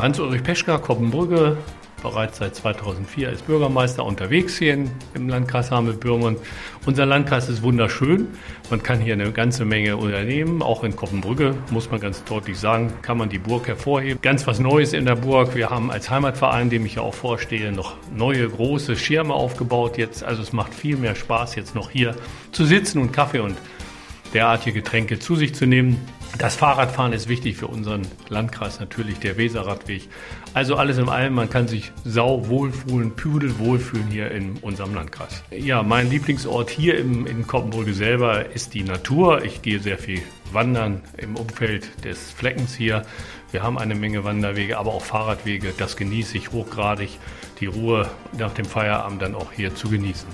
Hans-Ulrich Peschka, Koppenbrügge, bereits seit 2004 als Bürgermeister unterwegs hier im Landkreis Hameln-Pyrmont. Unser Landkreis ist wunderschön. Man kann hier eine ganze Menge unternehmen. Auch in Koppenbrügge, muss man ganz deutlich sagen, kann man die Burg hervorheben. Ganz was Neues in der Burg. Wir haben als Heimatverein, dem ich ja auch vorstehe, noch neue große Schirme aufgebaut jetzt. Also es macht viel mehr Spaß, jetzt noch hier zu sitzen und Kaffee und derartige Getränke zu sich zu nehmen. Das Fahrradfahren ist wichtig für unseren Landkreis natürlich, der Weserradweg. Also alles in allem, man kann sich sau wohlfühlen, pudel wohlfühlen hier in unserem Landkreis. Ja, mein Lieblingsort hier im, in Koppenbrügge selber ist die Natur. Ich gehe sehr viel wandern im Umfeld des Fleckens hier. Wir haben eine Menge Wanderwege, aber auch Fahrradwege. Das genieße ich hochgradig, die Ruhe nach dem Feierabend dann auch hier zu genießen.